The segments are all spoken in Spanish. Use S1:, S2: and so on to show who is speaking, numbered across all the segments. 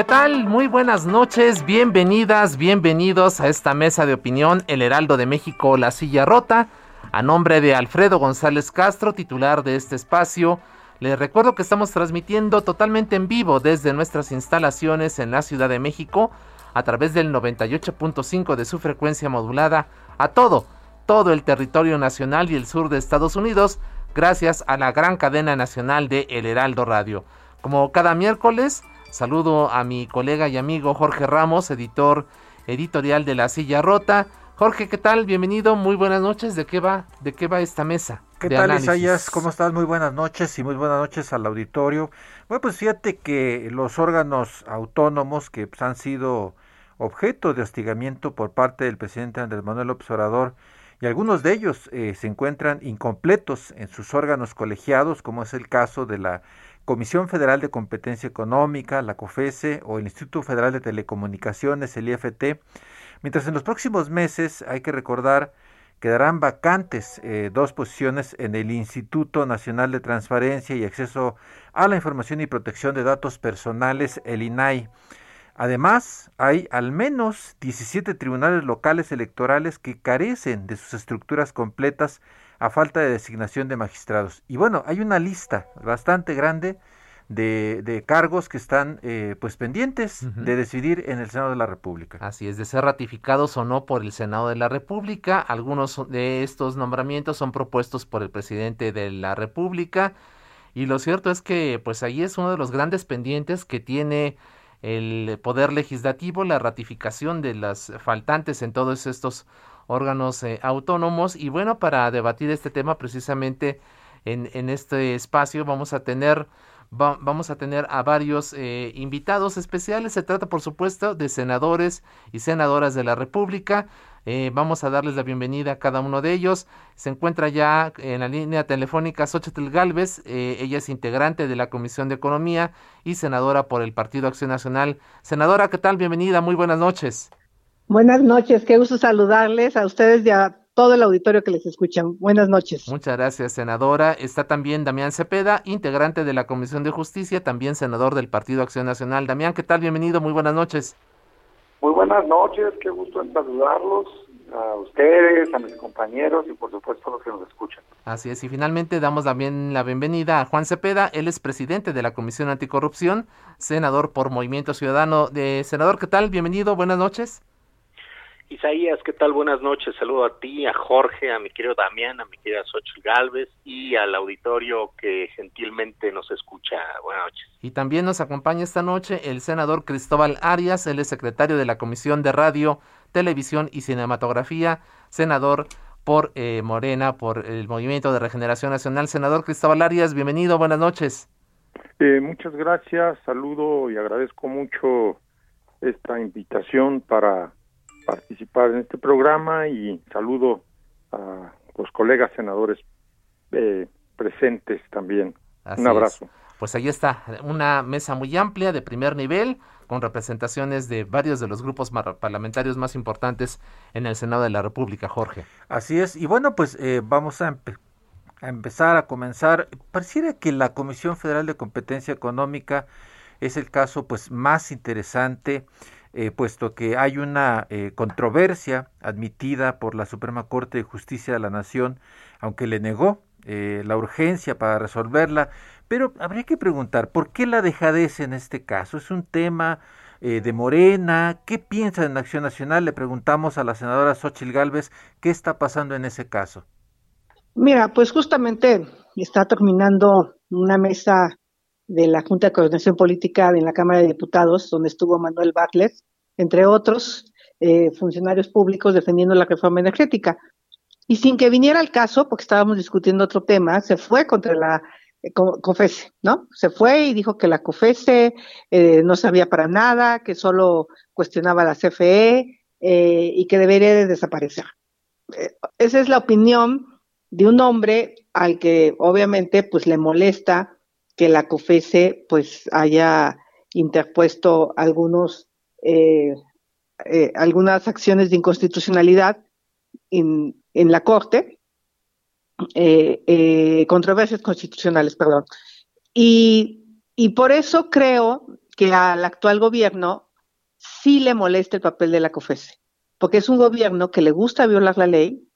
S1: ¿Qué tal? Muy buenas noches, bienvenidas, bienvenidos a esta mesa de opinión El Heraldo de México, La Silla Rota. A nombre de Alfredo González Castro, titular de este espacio, les recuerdo que estamos transmitiendo totalmente en vivo desde nuestras instalaciones en la Ciudad de México a través del 98.5 de su frecuencia modulada a todo, todo el territorio nacional y el sur de Estados Unidos, gracias a la gran cadena nacional de El Heraldo Radio. Como cada miércoles, saludo a mi colega y amigo Jorge Ramos, editor editorial de La Silla Rota. Jorge, ¿qué tal? Bienvenido, muy buenas noches. ¿De qué va, de qué va esta mesa?
S2: ¿Qué tal, Isaías? ¿Cómo estás? Muy buenas noches y muy buenas noches al auditorio. Bueno, pues fíjate que los órganos autónomos que pues, han sido objeto de hostigamiento por parte del presidente Andrés Manuel López Obrador y algunos de ellos eh, se encuentran incompletos en sus órganos colegiados, como es el caso de la Comisión Federal de Competencia Económica, la COFESE o el Instituto Federal de Telecomunicaciones, el IFT, Mientras en los próximos meses, hay que recordar, quedarán vacantes eh, dos posiciones en el Instituto Nacional de Transparencia y Acceso a la Información y Protección de Datos Personales, el INAI. Además, hay al menos 17 tribunales locales electorales que carecen de sus estructuras completas a falta de designación de magistrados. Y bueno, hay una lista bastante grande de, cargos que están eh, pues pendientes de decidir en el Senado de la República.
S1: Así es, de ser ratificados o no por el Senado de la República. Algunos de estos nombramientos son propuestos por el presidente de la República. Y lo cierto es que pues ahí es uno de los grandes pendientes que tiene el Poder Legislativo, la ratificación de las faltantes en todos estos órganos eh, autónomos. Y bueno, para debatir este tema precisamente en, en este espacio vamos a tener vamos a tener a varios eh, invitados especiales. Se trata, por supuesto, de senadores y senadoras de la República. Eh, vamos a darles la bienvenida a cada uno de ellos. Se encuentra ya en la línea telefónica Xochitl Galvez. Eh, ella es integrante de la Comisión de Economía y senadora por el Partido Acción Nacional. Senadora, ¿qué tal? Bienvenida. Muy buenas noches.
S3: Buenas noches. Qué gusto saludarles a ustedes y a todo el auditorio que les escucha. Buenas noches.
S1: Muchas gracias, senadora. Está también Damián Cepeda, integrante de la Comisión de Justicia, también senador del Partido Acción Nacional. Damián, ¿qué tal? Bienvenido, muy buenas noches.
S4: Muy buenas noches, qué gusto en saludarlos a ustedes, a mis compañeros y por supuesto a los que nos escuchan.
S1: Así es, y finalmente damos también la bienvenida a Juan Cepeda, él es presidente de la Comisión Anticorrupción, senador por Movimiento Ciudadano. De senador, ¿qué tal? Bienvenido, buenas noches.
S5: Isaías, ¿qué tal? Buenas noches. Saludo a ti, a Jorge, a mi querido Damián, a mi querida Xochitl Galvez y al auditorio que gentilmente nos escucha. Buenas noches.
S1: Y también nos acompaña esta noche el senador Cristóbal Arias, él es secretario de la Comisión de Radio, Televisión y Cinematografía, senador por eh, Morena, por el Movimiento de Regeneración Nacional. Senador Cristóbal Arias, bienvenido, buenas noches.
S6: Eh, muchas gracias, saludo y agradezco mucho esta invitación para participar en este programa y saludo a los colegas senadores eh, presentes también. Un abrazo.
S1: Pues ahí está, una mesa muy amplia de primer nivel con representaciones de varios de los grupos parlamentarios más importantes en el Senado de la República, Jorge.
S2: Así es, y bueno, pues eh, vamos a, a empezar a comenzar. Pareciera que la Comisión Federal de Competencia Económica es el caso pues más interesante eh, puesto que hay una eh, controversia admitida por la Suprema Corte de Justicia de la Nación, aunque le negó eh, la urgencia para resolverla. Pero habría que preguntar, ¿por qué la dejadez en este caso? ¿Es un tema eh, de Morena. ¿Qué piensa en Acción Nacional? Le preguntamos a la senadora Xochil Gálvez qué está pasando en ese caso.
S3: Mira, pues justamente está terminando una mesa de la Junta de Coordinación Política en la Cámara de Diputados, donde estuvo Manuel Bartlett, entre otros eh, funcionarios públicos defendiendo la reforma energética. Y sin que viniera el caso, porque estábamos discutiendo otro tema, se fue contra la eh, COFESE, ¿no? Se fue y dijo que la COFESE eh, no sabía para nada, que solo cuestionaba la CFE y que debería de desaparecer. esa es la opinión de un hombre al que obviamente pues le molesta que la COFESE pues haya interpuesto algunos eh, eh, algunas acciones de inconstitucionalidad en, la Corte, eh, controversias constitucionales, perdón. Y, y por eso creo que al actual gobierno sí le molesta el papel de la COFESE, porque es un gobierno que le gusta violar la ley,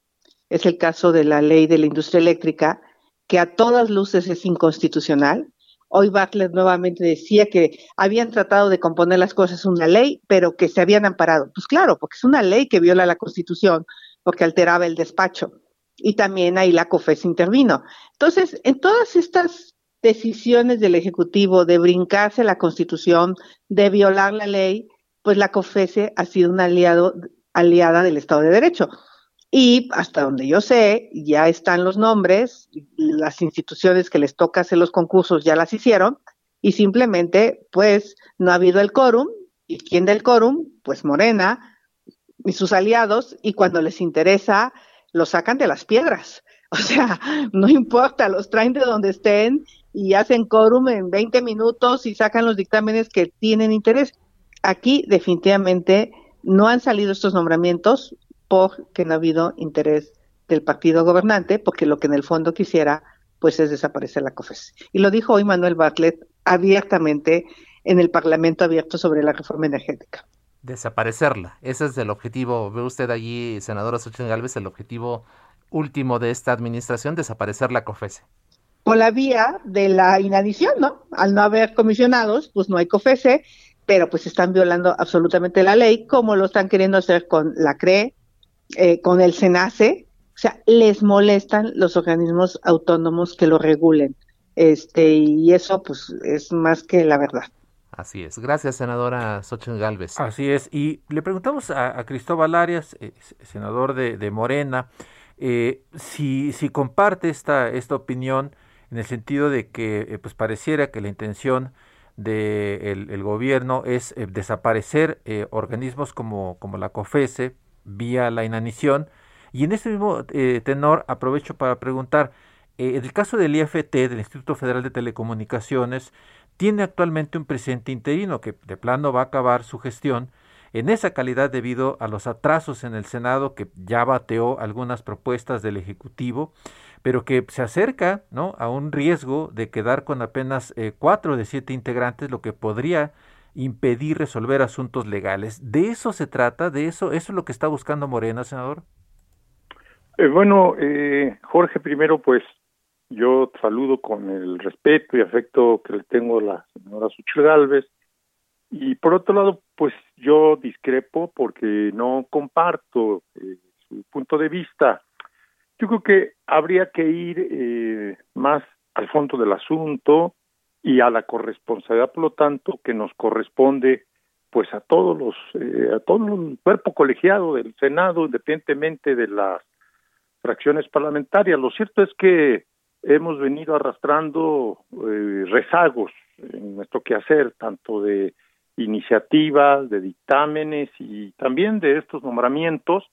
S3: es el caso de la ley de la industria eléctrica, que a todas luces es inconstitucional. Hoy Bartlett nuevamente decía que habían tratado de componer las cosas una ley, pero que se habían amparado. Pues claro, porque es una ley que viola la Constitución, porque alteraba el despacho. Y también ahí la COFES intervino. Entonces, en todas estas decisiones del Ejecutivo de brincarse la Constitución, de violar la ley, pues la COFESE ha sido una aliado, aliada del Estado de Derecho. Y hasta donde yo sé, ya están los nombres, las instituciones que les toca hacer los concursos ya las hicieron, y simplemente, pues, no ha habido el quórum, y quién del quórum, pues Morena y sus aliados, y cuando les interesa, los sacan de las piedras. O sea, no importa, los traen de donde estén y hacen quórum en 20 minutos y sacan los dictámenes que tienen interés. Aquí definitivamente no han salido estos nombramientos, porque no ha habido interés del partido gobernante, porque lo que en el fondo quisiera pues es desaparecer la COFES. Y lo dijo hoy Manuel Bartlett abiertamente en el Parlamento abierto sobre la reforma energética.
S1: Desaparecerla, ese es el objetivo. Ve usted allí, senadora Xochitl Galvez, el objetivo último de esta administración, desaparecer la COFESE.
S3: Por la vía de la inadición, ¿no? Al no haber comisionados, pues no hay COFESE, pero pues están violando absolutamente la ley, como lo están queriendo hacer con la CRE, eh, con el SENACE, o sea, les molestan los organismos autónomos que lo regulen. Este, y eso pues es más que la verdad.
S1: Así es. Gracias, senadora Xochitl Galvez.
S2: Así es. Y le preguntamos a, Cristóbal Arias, eh, senador de, Morena, eh, si, si comparte esta, esta opinión en el sentido de que pues pareciera que la intención del de el gobierno es desaparecer organismos como, como la COFESE, vía la inanición. Y en este mismo eh, tenor aprovecho para preguntar, eh, en el caso del IFT, del Instituto Federal de Telecomunicaciones, tiene actualmente un presidente interino que de plano va a acabar su gestión en esa calidad debido a los atrasos en el Senado que ya bateó algunas propuestas del Ejecutivo, pero que se acerca ¿no? a un riesgo de quedar con apenas eh, cuatro de siete integrantes, lo que podría impedir resolver asuntos legales. ¿De eso se trata? ¿De eso? ¿Eso es lo que está buscando Morena, senador?
S6: Eh, bueno, eh, Jorge, primero pues yo saludo con el respeto y afecto que le tengo a la señora Suchil Galvez. Y por otro lado, pues yo discrepo porque no comparto eh, su punto de vista. Yo creo que habría que ir más al fondo del asunto, y a la corresponsabilidad, por lo tanto, que nos corresponde pues a todos los eh, a todo el cuerpo colegiado del Senado, independientemente de las fracciones parlamentarias. Lo cierto es que hemos venido arrastrando eh, rezagos en nuestro quehacer, tanto de iniciativas, de dictámenes y también de estos nombramientos,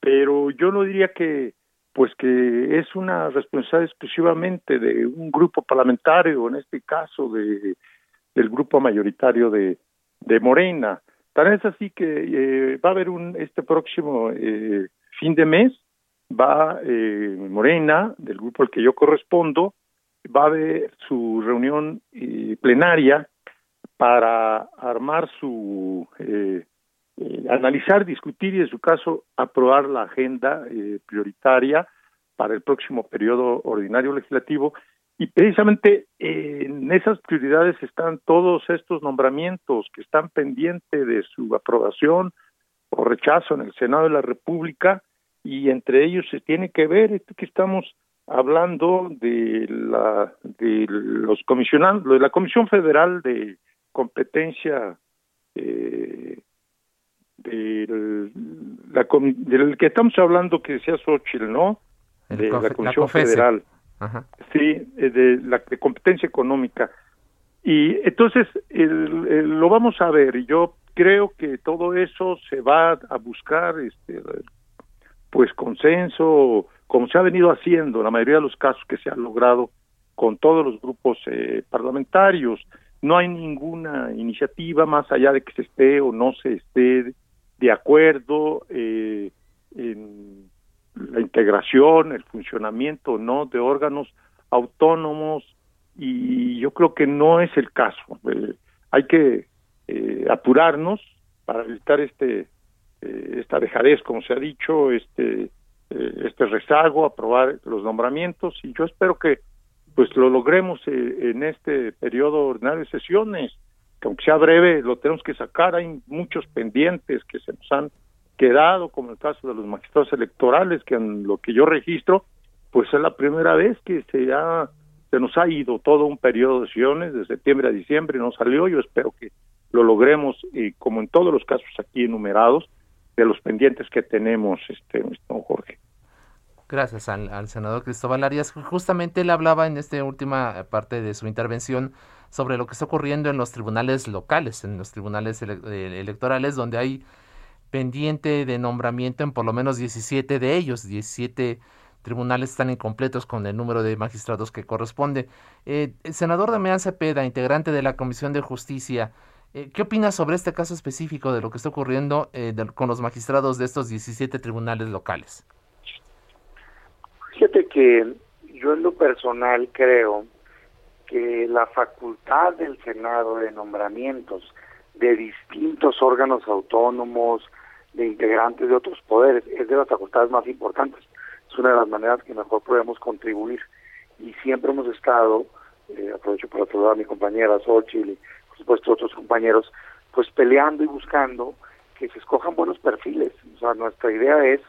S6: pero yo no diría que pues que es una responsabilidad exclusivamente de un grupo parlamentario, en este caso de del grupo mayoritario de, de Morena. Tal es así que eh, va a haber un este próximo eh, fin de mes va eh, Morena del grupo al que yo correspondo va a haber su reunión plenaria para armar su eh, analizar, discutir y en su caso aprobar la agenda eh, prioritaria para el próximo periodo ordinario legislativo. Y precisamente en esas prioridades están todos estos nombramientos que están pendientes de su aprobación o rechazo en el Senado de la República y entre ellos se tiene que ver esto que estamos hablando de la de los comisionados de la Comisión Federal de Competencia eh, del, la, del que estamos hablando que decía Xochitl, ¿no? de la Comisión Federal. Sí, eh, de la de competencia económica. Y entonces lo vamos a ver y yo creo que todo eso se va a buscar este pues consenso como se ha venido haciendo en la mayoría de los casos que se han logrado con todos los grupos eh, parlamentarios no hay ninguna iniciativa más allá de que se esté o no se esté de acuerdo eh, en la integración, el funcionamiento no de órganos autónomos y yo creo que no es el caso. Eh, hay que eh, apurarnos para evitar este eh, esta dejadez, como se ha dicho, este este rezago, aprobar los nombramientos y yo espero que pues lo logremos en este periodo ordinario de sesiones, que aunque sea breve, lo tenemos que sacar, hay muchos pendientes que se nos han quedado, como el caso de los magistrados electorales, que en lo que yo registro, pues es la primera vez que se ha se nos ha ido todo un periodo de sesiones de septiembre a diciembre no salió. Yo espero que lo logremos y como en todos los casos aquí enumerados de los pendientes que tenemos, este, don Jorge.
S1: Gracias al, senador Cristóbal Arias. Justamente él hablaba en esta última parte de su intervención sobre lo que está ocurriendo en los tribunales locales, en los tribunales eh, electorales, donde hay pendiente de nombramiento en por lo menos 17 de ellos, 17 tribunales están incompletos con el número de magistrados que corresponde. Eh, el senador Damián Cepeda, integrante de la Comisión de Justicia, eh, ¿qué opina sobre este caso específico de lo que está ocurriendo eh, con los magistrados de estos 17 tribunales locales?
S4: Fíjate que yo en lo personal creo que la facultad del Senado de nombramientos de distintos órganos autónomos, de integrantes de otros poderes, es de las facultades más importantes. Es una de las maneras que mejor podemos contribuir. Y siempre hemos estado, eh, aprovecho para saludar a mi compañera Xochitl y por supuesto otros compañeros, pues peleando y buscando que se escojan buenos perfiles. O sea, nuestra idea es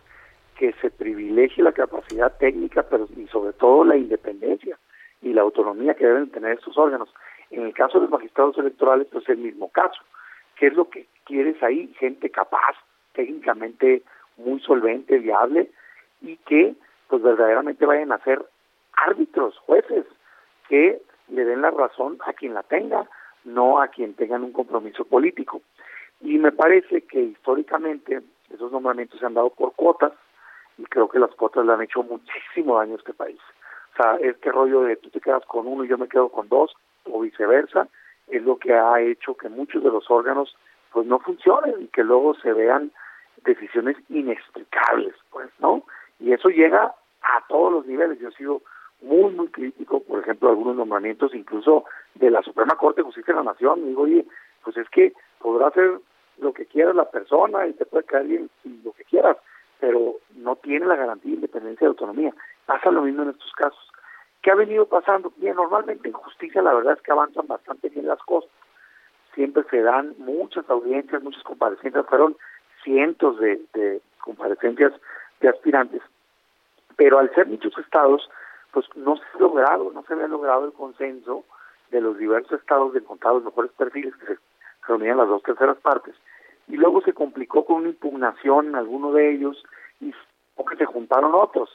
S4: que se privilegie la capacidad técnica, pero y sobre todo la independencia y la autonomía que deben tener estos órganos. En el caso de los magistrados electorales, pues es el mismo caso. ¿Qué es lo que quieres ahí? Gente capaz, técnicamente muy solvente, viable y que pues verdaderamente vayan a ser árbitros, jueces, que le den la razón a quien la tenga, no a quien tengan un compromiso político. Y me parece que históricamente esos nombramientos se han dado por cuotas y creo que las cuotas le han hecho muchísimo daño a este país. O sea, este rollo de tú te quedas con uno y yo me quedo con dos o viceversa es lo que ha hecho que muchos de los órganos pues no funcionen y que luego se vean decisiones inexplicables, pues, ¿no? Y eso llega a todos los niveles. Yo he sido muy, muy crítico, por ejemplo, algunos nombramientos incluso de la Suprema Corte de Justicia de la Nación. digo, oye, pues es que podrá hacer lo que quiera la persona y te puede caer bien lo que quieras, pero no tiene la garantía de independencia y autonomía. Pasa lo mismo en estos casos. ¿Qué ha venido pasando? Bien, normalmente en justicia la verdad es que avanzan bastante bien las cosas. Siempre se dan muchas audiencias, muchas comparecencias, fueron cientos de, de comparecencias de aspirantes, pero al ser muchos estados, pues no se ha logrado, no se había logrado el consenso de los diversos estados de encontrar los mejores perfiles que se reunían las dos terceras partes, y luego se complicó con una impugnación en alguno de ellos y que se juntaron otros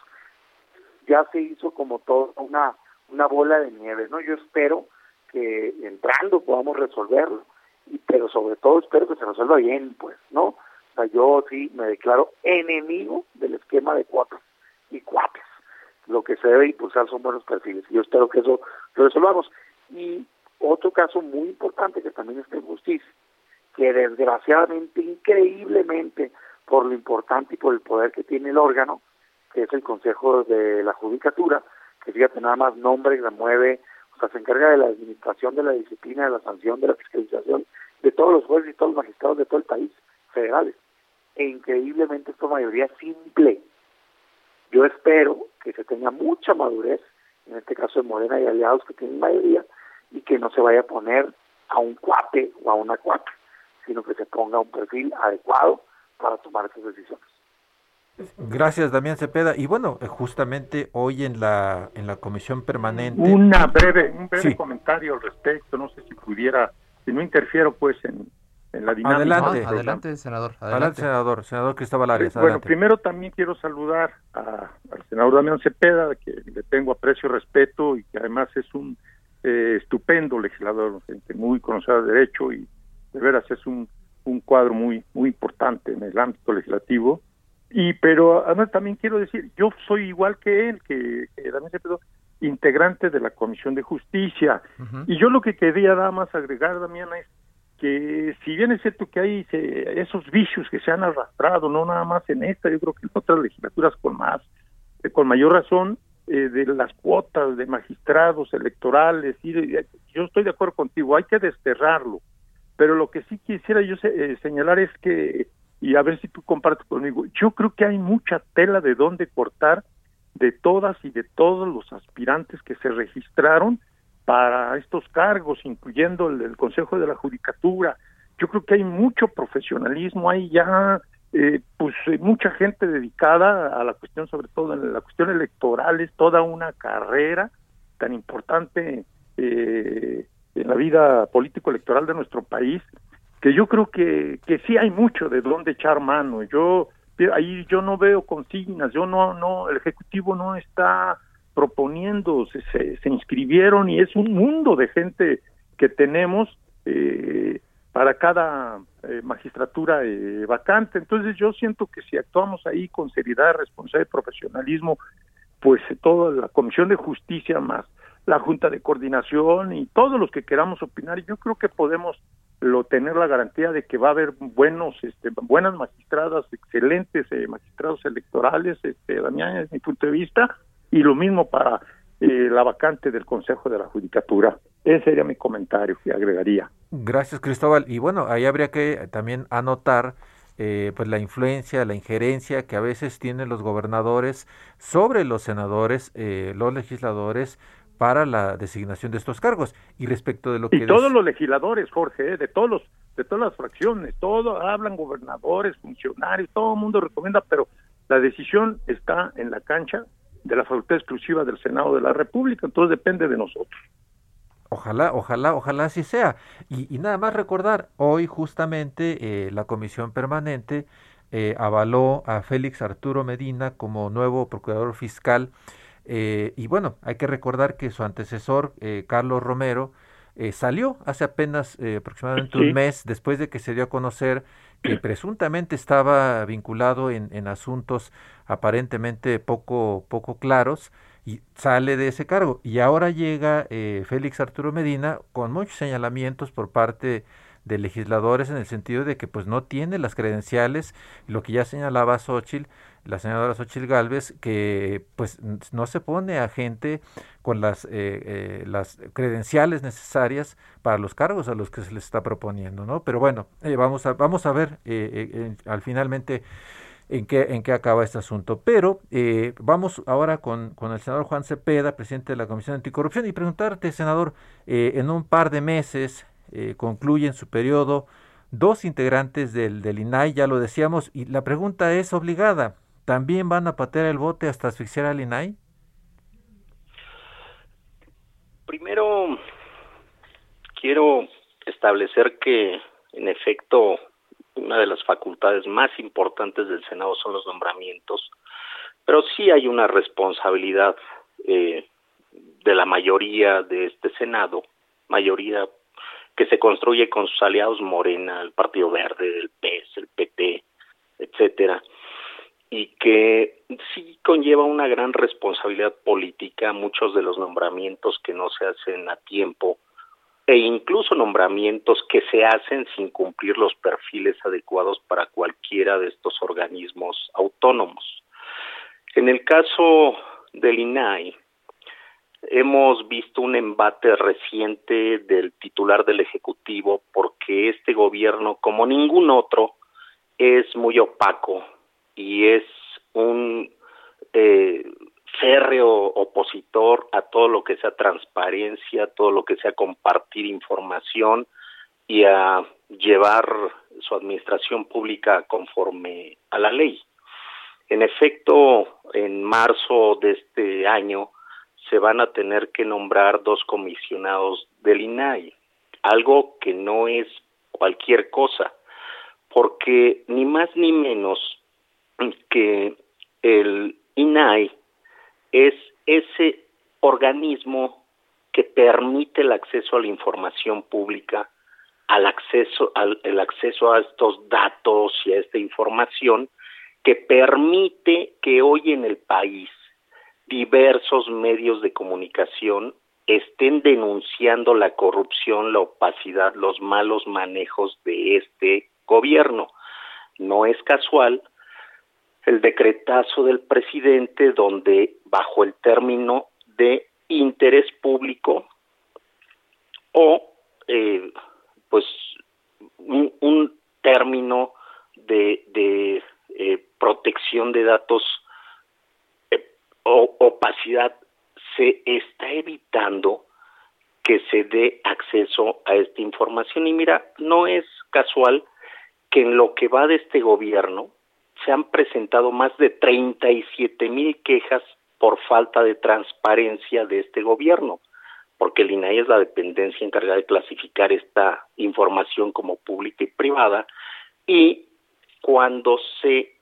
S4: ya se hizo como toda una, una bola de nieve, ¿no? Yo espero que entrando podamos resolverlo, y, pero sobre todo espero que se resuelva bien, pues, ¿no? O sea, yo sí me declaro enemigo del esquema de cuotas y cuates. Lo que se debe impulsar son buenos perfiles. y Yo espero que eso lo resolvamos. Y otro caso muy importante que también está en justicia, que desgraciadamente, increíblemente, por lo importante y por el poder que tiene el órgano, que es el Consejo de la Judicatura, que fíjate nada más nombre y remueve, o sea, se encarga de la administración de la disciplina, de la sanción, de la fiscalización de todos los jueces y todos los magistrados de todo el país, federales. E increíblemente esta mayoría simple. Yo espero que se tenga mucha madurez en este caso de Morena y aliados que tienen mayoría, y que no se vaya a poner a un cuate o a una cuate, sino que se ponga un perfil adecuado para tomar esas decisiones.
S2: Gracias, Damián Cepeda. Y bueno, eh, justamente hoy en la en la comisión permanente.
S6: Una breve, un breve comentario al respecto. No sé si pudiera, si no interfiero, pues en, en la dinámica.
S1: Adelante, adelante, senador.
S2: Adelante. senador. Senador Cristóbal Arias.
S6: Bueno, primero también quiero saludar a, al senador Damián Cepeda, que le tengo aprecio y respeto y que además es un eh, estupendo legislador, gente muy conocedor de derecho y de veras es un, un cuadro muy muy importante en el ámbito legislativo y pero además también quiero decir, yo soy igual que él, que, que también se quedó integrante de la Comisión de Justicia. Y yo lo que quería nada más agregar, Damián, es que si bien es cierto que hay esos vicios que se han arrastrado, no nada más en esta, yo creo que en otras legislaturas con más, eh, con mayor razón, eh, de las cuotas de magistrados electorales, y yo estoy de acuerdo contigo, hay que desterrarlo. Pero lo que sí quisiera yo eh, señalar es que y a ver si tú compartes conmigo. Yo creo que hay mucha tela de dónde cortar de todas y de todos los aspirantes que se registraron para estos cargos, incluyendo el del Consejo de la Judicatura. Yo creo que hay mucho profesionalismo, hay ya eh, pues eh, mucha gente dedicada a la cuestión, sobre todo en la cuestión electoral, es toda una carrera tan importante eh, en la vida político-electoral de nuestro país que yo creo que, que sí hay mucho de dónde echar mano. Yo ahí yo no veo consignas, yo no, no, el Ejecutivo no está proponiendo, se, se, inscribieron y es un mundo de gente que tenemos eh, para cada eh, magistratura eh, vacante. Entonces yo siento que si actuamos ahí con seriedad, responsabilidad y profesionalismo, pues toda la Comisión de Justicia más la Junta de Coordinación y todos los que queramos opinar, yo creo que podemos lo tener la garantía de que va a haber buenos este, buenas magistradas excelentes eh, magistrados electorales este Damián es mi punto de vista y lo mismo para eh, la vacante del Consejo de la Judicatura. Ese sería mi comentario que agregaría.
S2: Gracias Cristóbal. Y bueno ahí habría que también anotar eh, pues la influencia, la injerencia que a veces tienen los gobernadores sobre los senadores, los legisladores, para la designación de estos cargos. Y respecto de lo que...
S6: Y todos los legisladores, Jorge, ¿eh? de todos los, de todas las fracciones, todos hablan gobernadores, funcionarios, todo el mundo recomienda, pero la decisión está en la cancha de la facultad exclusiva del Senado de la República, entonces depende de nosotros.
S2: Ojalá, ojalá, ojalá así sea. Y, nada más recordar, hoy justamente eh, la comisión permanente eh, avaló a Félix Arturo Medina como nuevo procurador fiscal eh, y bueno, hay que recordar que su antecesor, eh, Carlos Romero, eh, salió hace apenas aproximadamente un mes después de que se dio a conocer que presuntamente estaba vinculado en, en asuntos aparentemente poco, poco claros y sale de ese cargo. Y ahora llega Félix Arturo Medina con muchos señalamientos por parte de legisladores en el sentido de que pues no tiene las credenciales, lo que ya señalaba Xochitl, la senadora Xochitl Galvez, que pues no se pone a gente con las, eh, eh, las credenciales necesarias para los cargos a los que se les está proponiendo, ¿no? Pero bueno, eh, vamos, a, vamos a ver al finalmente en qué, en qué acaba este asunto. Pero vamos ahora con, con, el senador Juan Cepeda, presidente de la Comisión Anticorrupción, y preguntarte, senador, en un par de meses concluyen su periodo dos integrantes del, del INAI, ya lo decíamos, y la pregunta es obligada. ¿También van a patear el bote hasta asfixiar al INAI?
S5: Primero, quiero establecer que, en efecto, una de las facultades más importantes del Senado son los nombramientos, pero sí hay una responsabilidad eh, de la mayoría de este Senado, mayoría que se construye con sus aliados Morena, el Partido Verde, el PES, el PT, etcétera, y que sí conlleva una gran responsabilidad política, muchos de los nombramientos que no se hacen a tiempo e incluso nombramientos que se hacen sin cumplir los perfiles adecuados para cualquiera de estos organismos autónomos. En el caso del INAI, hemos visto un embate reciente del titular del Ejecutivo porque este gobierno, como ningún otro, es muy opaco y es un eh, férreo opositor a todo lo que sea transparencia, todo lo que sea compartir información y a llevar su administración pública conforme a la ley. En efecto, en marzo de este año se van a tener que nombrar dos comisionados del INAI, algo que no es cualquier cosa, porque ni más ni menos que el INAI es ese organismo que permite el acceso a la información pública, al acceso, al el acceso a estos datos y a esta información, que permite que hoy en el país diversos medios de comunicación estén denunciando la corrupción, la opacidad, los malos manejos de este gobierno. No es casual el decretazo del presidente donde bajo el término de interés público o eh, pues un, término de, de eh, protección de datos eh, o opacidad se está evitando que se dé acceso a esta información. Y mira no es casual que en lo que va de este gobierno se han presentado más de 37 mil quejas por falta de transparencia de este gobierno, porque el INAI es la dependencia encargada de clasificar esta información como pública y privada, y cuando se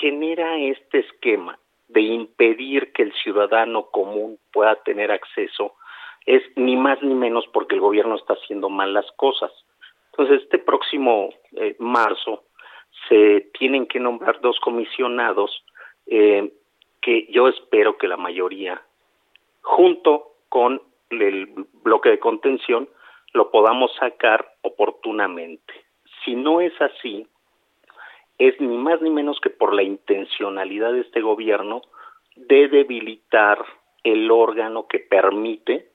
S5: genera este esquema de impedir que el ciudadano común pueda tener acceso, es ni más ni menos porque el gobierno está haciendo mal las cosas. Entonces, este próximo eh, marzo se tienen que nombrar dos comisionados eh, que yo espero que la mayoría, junto con el bloque de contención, lo podamos sacar oportunamente. Si no es así, es ni más ni menos que por la intencionalidad de este gobierno de debilitar el órgano que permite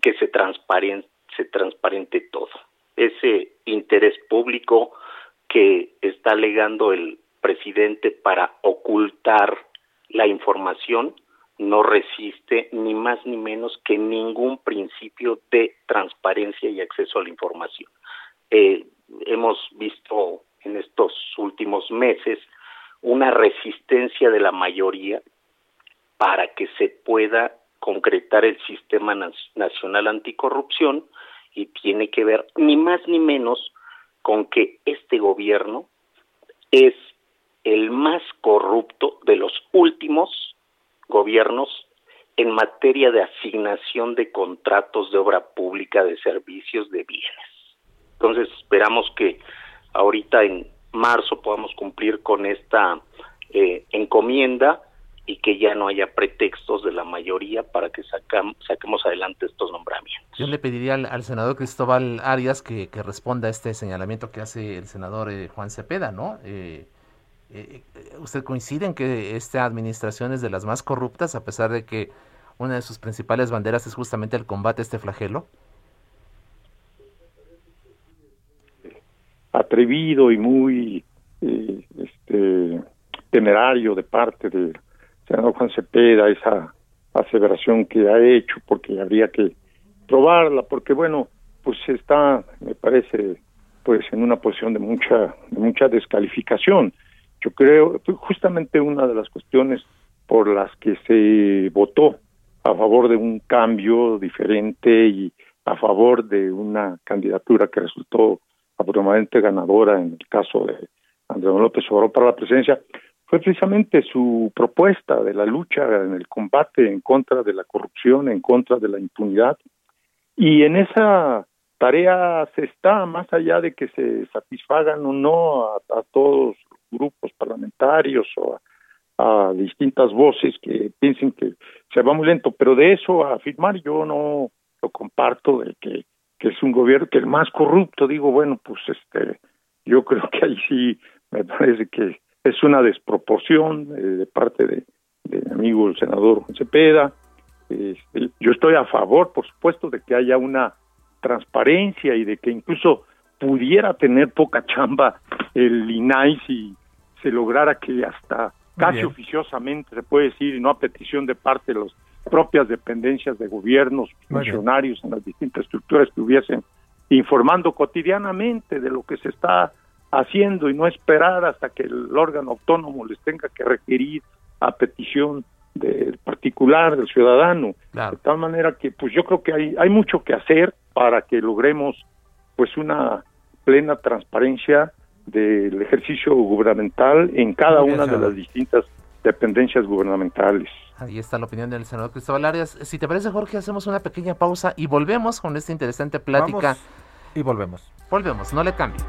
S5: que se transparente, se transparente todo. Ese interés público que está alegando el presidente para ocultar la información no resiste ni más ni menos que ningún principio de transparencia y acceso a la información. Eh, hemos visto en estos últimos meses una resistencia de la mayoría para que se pueda concretar el sistema nacional anticorrupción y tiene que ver ni más ni menos con que este gobierno es el más corrupto de los últimos gobiernos en materia de asignación de contratos de obra pública, de servicios, de bienes. Entonces esperamos que ahorita en marzo podamos cumplir con esta eh, encomienda y que ya no haya pretextos de la mayoría para que saquemos adelante estos nombramientos.
S1: Yo le pediría al, senador Cristóbal Arias que, responda a este señalamiento que hace el senador eh, Juan Cepeda, ¿no? Eh, eh, ¿Usted coincide en que esta administración es de las más corruptas a pesar de que una de sus principales banderas es justamente el combate a este flagelo?
S6: Atrevido y muy este, temerario de parte de senador Juan Cepeda esa aseveración que ha hecho, porque habría que probarla, porque bueno, pues está, me parece, pues en una posición de mucha, de mucha descalificación. Yo creo, justamente una de las cuestiones por las que se votó a favor de un cambio diferente y a favor de una candidatura que resultó abrumadamente ganadora en el caso de Andrés López Obrador para la presidencia, fue precisamente su propuesta de la lucha en el combate en contra de la corrupción, en contra de la impunidad. Y en esa tarea se está, más allá de que se satisfagan o no a, todos los grupos parlamentarios o a, distintas voces que piensen que se va muy lento, pero de eso a afirmar yo no lo comparto, de que, que es un gobierno que el más corrupto, digo, bueno, pues este, yo creo que ahí sí me parece que es una desproporción eh, de parte de, mi amigo el senador Cepeda. Este, yo estoy a favor, por supuesto, de que haya una transparencia y de que incluso pudiera tener poca chamba el INAI si se lograra que hasta casi oficiosamente, se puede decir, y no a petición de parte de las propias dependencias de gobiernos, funcionarios en las distintas estructuras que hubiesen informando cotidianamente de lo que se está haciendo y no esperar hasta que el órgano autónomo les tenga que requerir a petición del particular, del ciudadano. De tal manera que pues yo creo que hay, hay mucho que hacer para que logremos pues una plena transparencia del ejercicio gubernamental en cada una de las distintas dependencias gubernamentales.
S1: Ahí está la opinión del senador Cristóbal Arias. Si te parece, Jorge, hacemos una pequeña pausa y volvemos con esta interesante plática.
S2: y volvemos.
S1: Volvemos, no le cambie.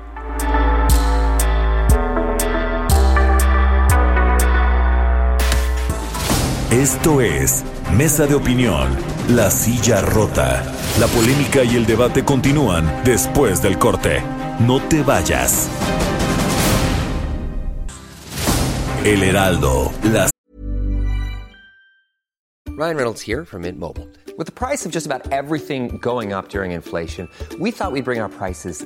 S7: Esto es Mesa de Opinión, La Silla Rota. La polémica y el debate continúan después del corte. No te vayas. El Heraldo, la
S8: Ryan Reynolds here from Mint Mobile. With the price of just about everything going up during inflation, we thought we'd bring our prices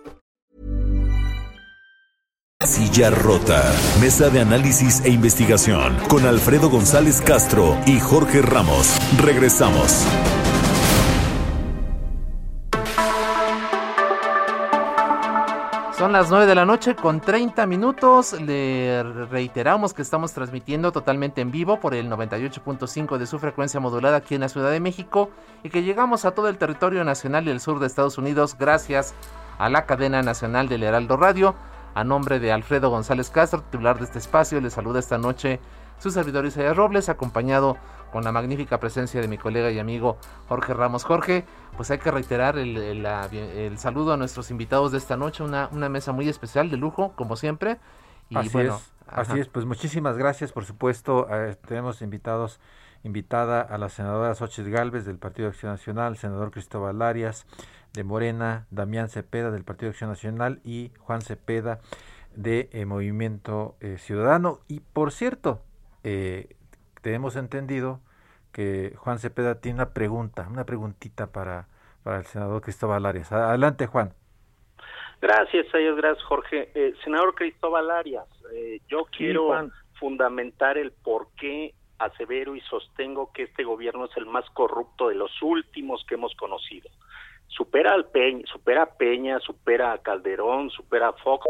S7: Silla Rota, Mesa de análisis e investigación con Alfredo González Castro y Jorge Ramos. Regresamos.
S1: Son las 9 de la noche con 30 minutos. Le reiteramos que estamos transmitiendo totalmente en vivo por el 98.5 de su frecuencia modulada aquí en la Ciudad de México y que llegamos a todo el territorio nacional y el sur de Estados Unidos gracias a la cadena nacional del Heraldo Radio. A nombre de Alfredo González Castro, titular de este espacio, le saluda esta noche su servidor Isaías Robles, acompañado con la magnífica presencia de mi colega y amigo Jorge Ramos. Jorge, pues hay que reiterar el, saludo a nuestros invitados de esta noche, una, una, mesa muy especial de lujo, como siempre.
S2: Y así bueno, es, así es, pues muchísimas gracias, por supuesto, eh, tenemos invitados, invitada a la senadora Xochitl Galvez del Partido de Acción Nacional, senador Cristóbal Arias de Morena, Damián Cepeda del Partido de Acción Nacional y Juan Cepeda de eh, Movimiento eh, Ciudadano. Y por cierto, eh, tenemos entendido que Juan Cepeda tiene una pregunta, una preguntita para, para el senador Cristóbal Arias. Adelante, Juan.
S5: Gracias, gracias, Jorge. Eh, senador Cristóbal Arias, eh, yo quiero fundamentar el por qué asevero y sostengo que este gobierno es el más corrupto de los últimos que hemos conocido. Supera al Peña, supera a Peña, supera a Calderón, supera a Fox.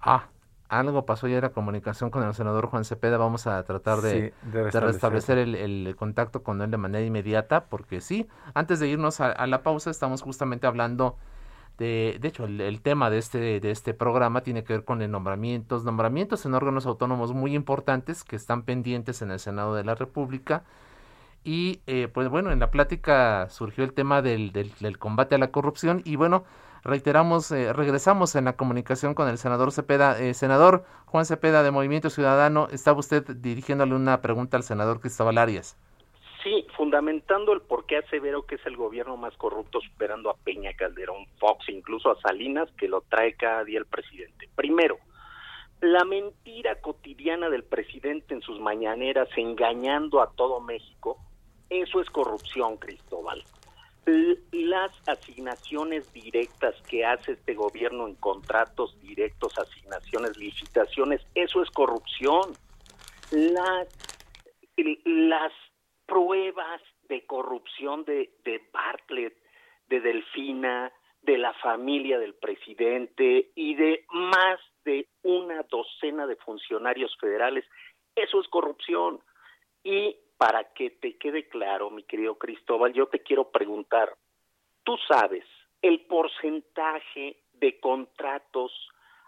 S1: Ah, algo pasó ya la comunicación con el senador Juan Cepeda. Vamos a tratar de, restablecer, el, contacto con él de manera inmediata, porque sí, antes de irnos a, la pausa, estamos justamente hablando de, de hecho, el, tema de este, de este programa tiene que ver con el nombramientos, nombramientos en órganos autónomos muy importantes que están pendientes en el Senado de la República. Y eh, pues bueno, en la plática surgió el tema del, del, combate a la corrupción y bueno, reiteramos, eh, regresamos en la comunicación con el senador Cepeda. Eh, senador Juan Cepeda de Movimiento Ciudadano, estaba usted dirigiéndole una pregunta al senador Cristóbal Arias.
S5: Sí, fundamentando el por qué asevero que es el gobierno más corrupto, superando a Peña, Calderón, Fox, incluso a Salinas, que lo trae cada día el presidente. Primero, la mentira cotidiana del presidente en sus mañaneras, engañando a todo México, eso es corrupción, Cristóbal las asignaciones directas que hace este gobierno en contratos directos, asignaciones, licitaciones, eso es corrupción. Las, pruebas de corrupción de, de Bartlett, de Delfina, de la familia del presidente y de más de una docena de funcionarios federales, eso es corrupción. Y para que te quede claro, mi querido Cristóbal, yo te quiero preguntar, tú sabes el porcentaje de contratos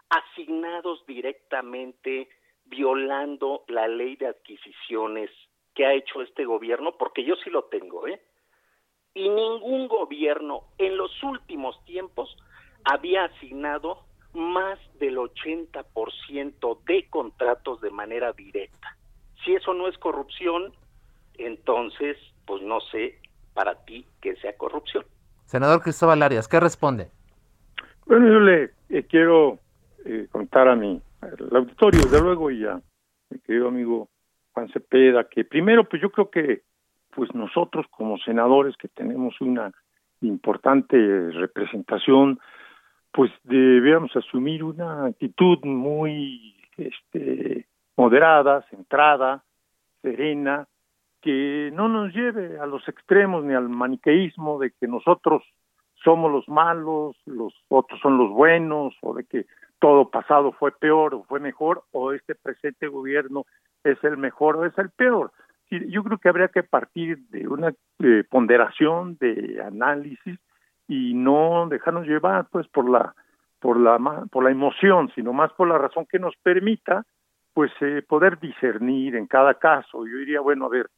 S5: asignados directamente violando la ley de adquisiciones que ha hecho este gobierno, porque yo sí lo tengo, ¿eh? Y ningún gobierno en los últimos tiempos había asignado más del 80% de contratos de manera directa. Si eso no es corrupción, entonces, pues no sé para ti que sea corrupción.
S1: Senador Cristóbal Arias, ¿qué responde?
S6: Bueno, yo le eh, quiero eh, contar a mi al auditorio, desde luego, y a mi querido amigo Juan Cepeda, que primero, pues yo creo que pues nosotros como senadores que tenemos una importante representación, pues debíamos asumir una actitud muy este, moderada, centrada, serena, que no nos lleve a los extremos ni al maniqueísmo de que nosotros somos los malos, los otros son los buenos, o de que todo pasado fue peor o fue mejor, o este presente gobierno es el mejor o es el peor. Yo creo que habría que partir de una eh, ponderación, de análisis, y no dejarnos llevar pues por la por la por la emoción, sino más por la razón que nos permita pues eh, poder discernir en cada caso. Yo diría, bueno, a ver,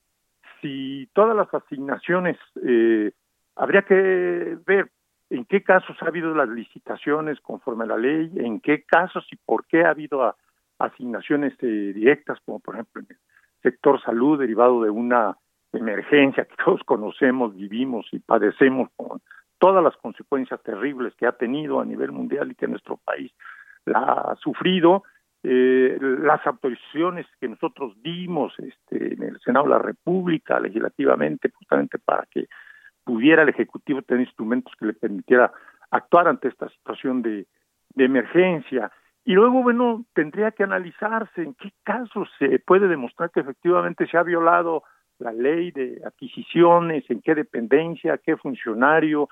S6: si todas las asignaciones, eh, habría que ver en qué casos ha habido las licitaciones conforme a la ley, en qué casos y por qué ha habido asignaciones eh, directas, como por ejemplo en el sector salud derivado de una emergencia que todos conocemos, vivimos y padecemos con todas las consecuencias terribles que ha tenido a nivel mundial y que nuestro país la ha sufrido, eh, las autorizaciones que nosotros dimos este, en el Senado de la República legislativamente, justamente para que pudiera el Ejecutivo tener instrumentos que le permitiera actuar ante esta situación de, emergencia. Y luego, bueno, tendría que analizarse en qué casos se puede demostrar que efectivamente se ha violado la ley de adquisiciones, en qué dependencia, qué funcionario,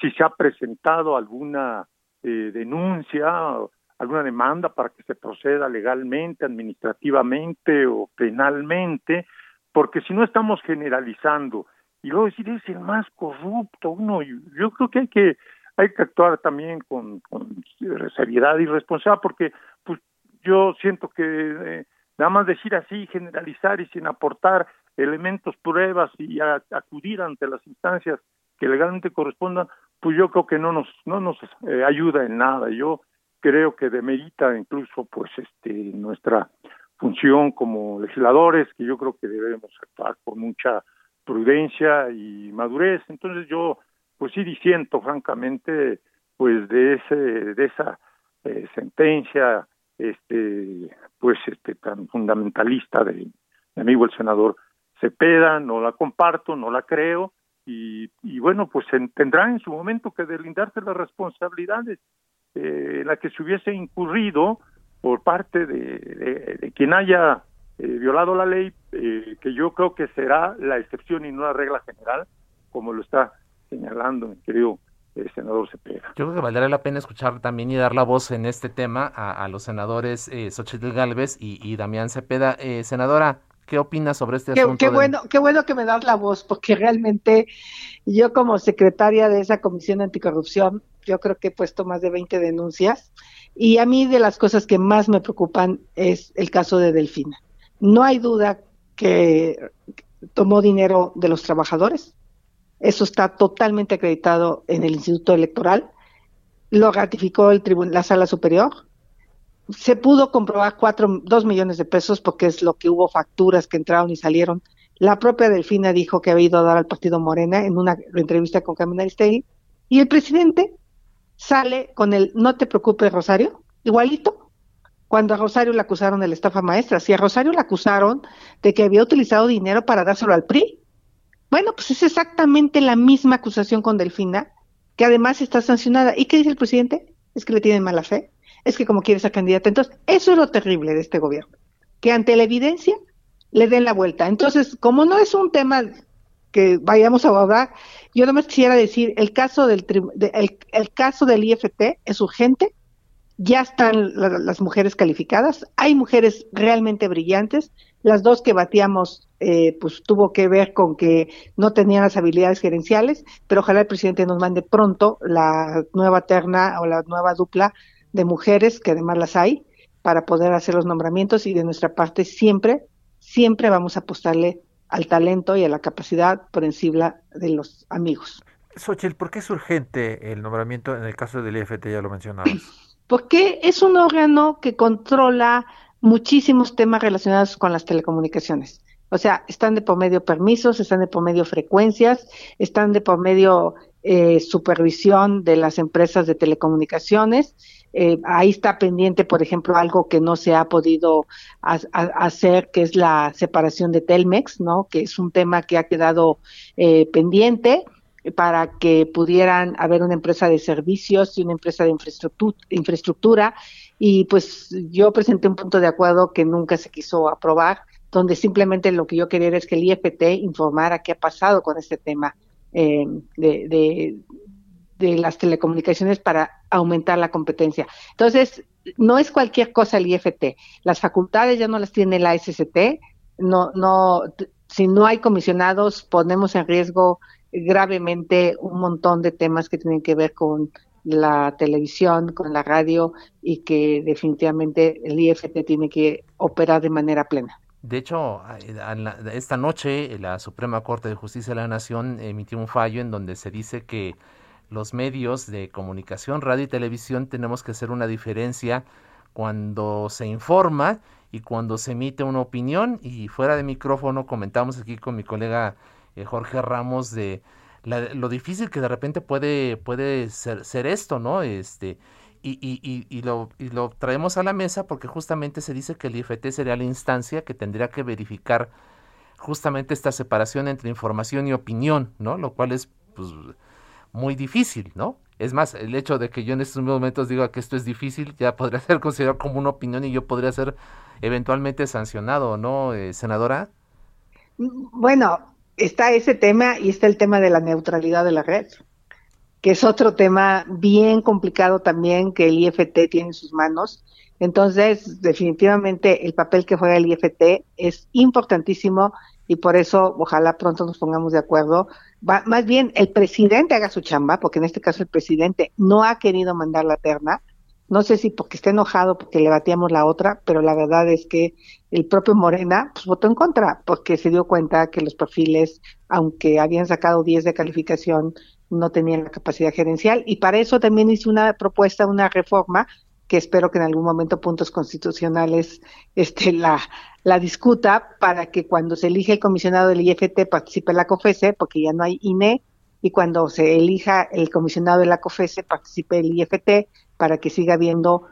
S6: si se ha presentado alguna eh, denuncia alguna demanda para que se proceda legalmente, administrativamente o penalmente, porque si no estamos generalizando y luego decir es el más corrupto, uno, yo creo que hay que hay que actuar también con, con seriedad y responsabilidad, porque pues yo siento que eh, nada más decir así, generalizar y sin aportar elementos, pruebas y acudir ante las instancias que legalmente correspondan, pues yo creo que no nos no nos eh, ayuda en nada. Yo creo que demerita incluso pues este nuestra función como legisladores que yo creo que debemos actuar con mucha prudencia y madurez. Entonces yo pues sí disiento francamente pues de ese de esa eh, sentencia este pues este tan fundamentalista de mi amigo el senador Cepeda. No la comparto no la creo. Y, y bueno pues tendrá en su momento que delindarse las responsabilidades eh, la que se hubiese incurrido por parte de, quien haya eh, violado la ley, eh, que yo creo que será la excepción y no la regla general, como lo está señalando mi querido eh, senador Cepeda.
S1: Yo creo que valdría la pena escuchar también y dar la voz en este tema a, los senadores eh, Xochitl Galvez y, Damián Cepeda. senadora, ¿Qué opinas sobre este asunto?
S3: Qué bueno, qué bueno que me das la voz, porque realmente yo como secretaria de esa comisión anticorrupción yo creo que he puesto más de 20 denuncias y a mí de las cosas que más me preocupan es el caso de Delfina. No hay duda que tomó dinero de los trabajadores, eso está totalmente acreditado en el Instituto Electoral, lo ratificó el la Sala Superior, se pudo comprobar cuatro, dos millones de pesos porque es lo que hubo facturas que entraron y salieron. La propia Delfina dijo que había ido a dar al partido Morena en una entrevista con Camila Aristegui y el presidente sale con el no te preocupes Rosario, igualito, cuando a Rosario le acusaron de la estafa maestra, si a Rosario le acusaron de que había utilizado dinero para dárselo al PRI, bueno, pues es exactamente la misma acusación con Delfina, que además está sancionada. ¿Y qué dice el presidente? Es que le tienen mala fe, es que como quiere esa candidata. Entonces, eso es lo terrible de este gobierno, que ante la evidencia le den la vuelta. Entonces, como no es un tema que vayamos a abordar, yo nomás quisiera decir, el caso del, el, caso del IFT es urgente, ya están las mujeres calificadas, hay mujeres realmente brillantes, las dos que batíamos eh, pues tuvo que ver con que no tenían las habilidades gerenciales, pero ojalá el presidente nos mande pronto la nueva terna o la nueva dupla de mujeres, que además las hay, para poder hacer los nombramientos y de nuestra parte siempre, siempre vamos a apostarle al talento y a la capacidad por encima de los amigos.
S2: Xochitl, ¿por qué es urgente el nombramiento en el caso del IFT? Ya lo mencionabas.
S3: Porque es un órgano que controla muchísimos temas relacionados con las telecomunicaciones. O sea, están de por medio permisos, están de por medio frecuencias, están de por medio eh, supervisión de las empresas de telecomunicaciones. Eh, ahí está pendiente, por ejemplo, algo que no se ha podido hacer, que es la separación de Telmex, ¿no? Que es un tema que ha quedado eh, pendiente para que pudieran haber una empresa de servicios y una empresa de infraestructura, y pues yo presenté un punto de acuerdo que nunca se quiso aprobar, donde simplemente lo que yo quería es que el IFT informara qué ha pasado con este tema eh, de, de, las telecomunicaciones para aumentar la competencia. Entonces, no es cualquier cosa el IFT. Las facultades ya no las tiene la SST, no, no, si no hay comisionados, ponemos en riesgo gravemente un montón de temas que tienen que ver con la televisión, con la radio y que definitivamente el IFT tiene que operar de manera plena.
S1: De hecho, esta noche la Suprema Corte de Justicia de la Nación emitió un fallo en donde se dice que los medios de comunicación, radio y televisión tenemos que hacer una diferencia cuando se informa y cuando se emite una opinión y fuera de micrófono comentamos aquí con mi colega eh, Jorge Ramos de lo difícil que de repente puede, puede ser, ser esto, ¿no? Este, y, lo, lo traemos a la mesa porque justamente se dice que el IFT sería la instancia que tendría que verificar justamente esta separación entre información y opinión, ¿no? Lo cual es pues, muy difícil, ¿no? Es más, el hecho de que yo en estos momentos diga que esto es difícil ya podría ser considerado como una opinión y yo podría ser eventualmente sancionado, ¿no, eh, senadora?
S3: Bueno, está ese tema y está el tema de la neutralidad de la red, que es otro tema bien complicado también que el IFT tiene en sus manos. Entonces, definitivamente el papel que juega el IFT es importantísimo y por eso ojalá pronto nos pongamos de acuerdo. más bien el presidente haga su chamba, porque en este caso el presidente no ha querido mandar la terna, no sé si porque está enojado porque le batíamos la otra, pero la verdad es que el propio Morena pues, votó en contra porque se dio cuenta que los perfiles, aunque habían sacado 10 de calificación, no tenían la capacidad gerencial y para eso también hice una propuesta, una reforma que espero que en algún momento puntos constitucionales este la discuta para que cuando se elige el comisionado del IFT participe la COFESE, porque ya no hay INE, y cuando se elija el comisionado de la COFESE participe el IFT, para que siga habiendo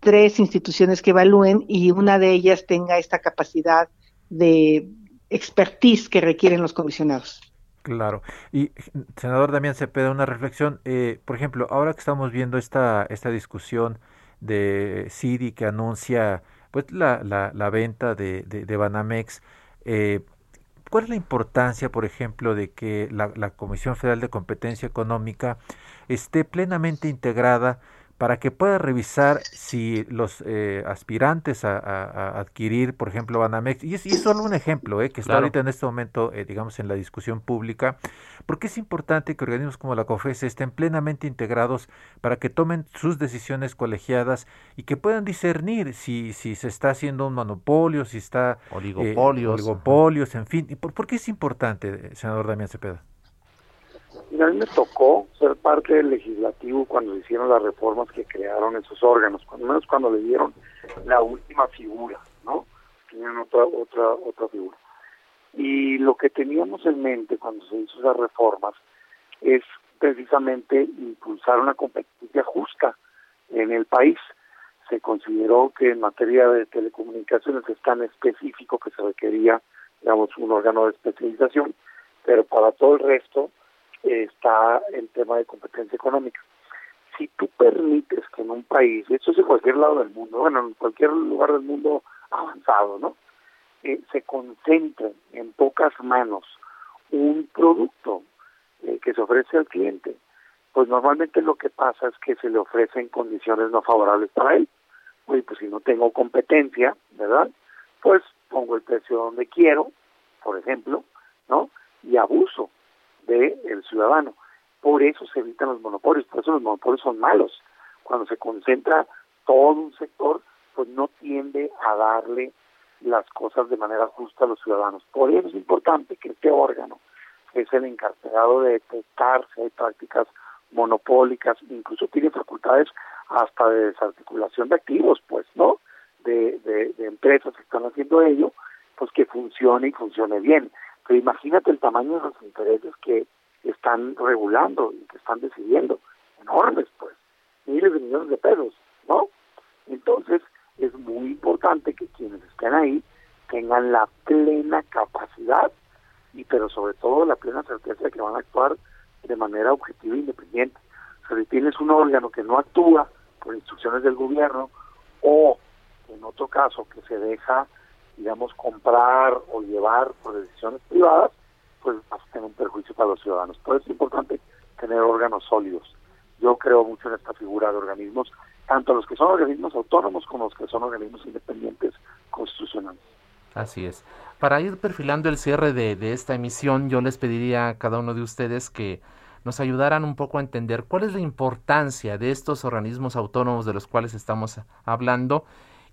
S3: tres instituciones que evalúen y una de ellas tenga esta capacidad de expertise que requieren los comisionados.
S2: Claro. Y, senador Damián Cepeda, una reflexión. Eh, por ejemplo, ahora que estamos viendo esta, esta discusión de Cidi que anuncia pues la, la, la venta de, de, Banamex, eh, ¿cuál es la importancia, por ejemplo, de que la Comisión Federal de Competencia Económica esté plenamente integrada para que pueda revisar si los eh, aspirantes a, adquirir, por ejemplo, Banamex, y es, solo un ejemplo eh, que está ahorita en este momento, eh, digamos, en la discusión pública, porque es importante que organismos como la COFES estén plenamente integrados para que tomen sus decisiones colegiadas y que puedan discernir si, si se está haciendo un monopolio, si está...
S1: Oligopolios.
S2: oligopolios, en fin. ¿Por, ¿Por qué es importante, senador Damián Cepeda?
S4: A mí me tocó ser parte del legislativo cuando se hicieron las reformas que crearon esos órganos, cuando menos cuando le dieron la última figura, ¿no? Tenían otra, otra, otra figura. Y lo que teníamos en mente cuando se hizo esas reformas es precisamente impulsar una competencia justa en el país. Se consideró que en materia de telecomunicaciones es tan específico que se requería, digamos, un órgano de especialización, pero para todo el resto está el tema de competencia económica. Si tú permites que en un país, esto es en cualquier lado del mundo, bueno, en cualquier lugar del mundo avanzado, ¿no? Eh, se concentre en pocas manos un producto eh, que se ofrece al cliente, pues normalmente lo que pasa es que se le ofrecen condiciones no favorables para él. Oye, pues si no tengo competencia, ¿verdad? Pues pongo el precio donde quiero, por ejemplo, ¿no? Y abuso del ciudadano. Por eso se evitan los monopolios, por eso los monopolios son malos. Cuando se concentra todo un sector, pues no tiende a darle las cosas de manera justa a los ciudadanos. Por eso es importante que este órgano es el encargado de detectar si hay prácticas monopólicas, incluso tiene facultades hasta de desarticulación de activos, pues, ¿no? De, de, de empresas que están haciendo ello, pues que funcione y funcione bien. Pero imagínate el tamaño de los intereses que están regulando y que están decidiendo, enormes pues, miles de millones de pesos, ¿no? Entonces es muy importante que quienes estén ahí tengan la plena capacidad y pero sobre todo la plena certeza de que van a actuar de manera objetiva e independiente. O sea, si tienes un órgano que no actúa por instrucciones del gobierno o en otro caso que se deja, digamos, comprar o llevar por decisiones privadas, pues tener un perjuicio para los ciudadanos. Por eso es importante tener órganos sólidos. Yo creo mucho en esta figura de organismos, tanto los que son organismos autónomos como los que son organismos independientes constitucionales.
S1: Así es. Para ir perfilando el cierre de esta emisión, yo les pediría a cada uno de ustedes que nos ayudaran un poco a entender cuál es la importancia de estos organismos autónomos de los cuales estamos hablando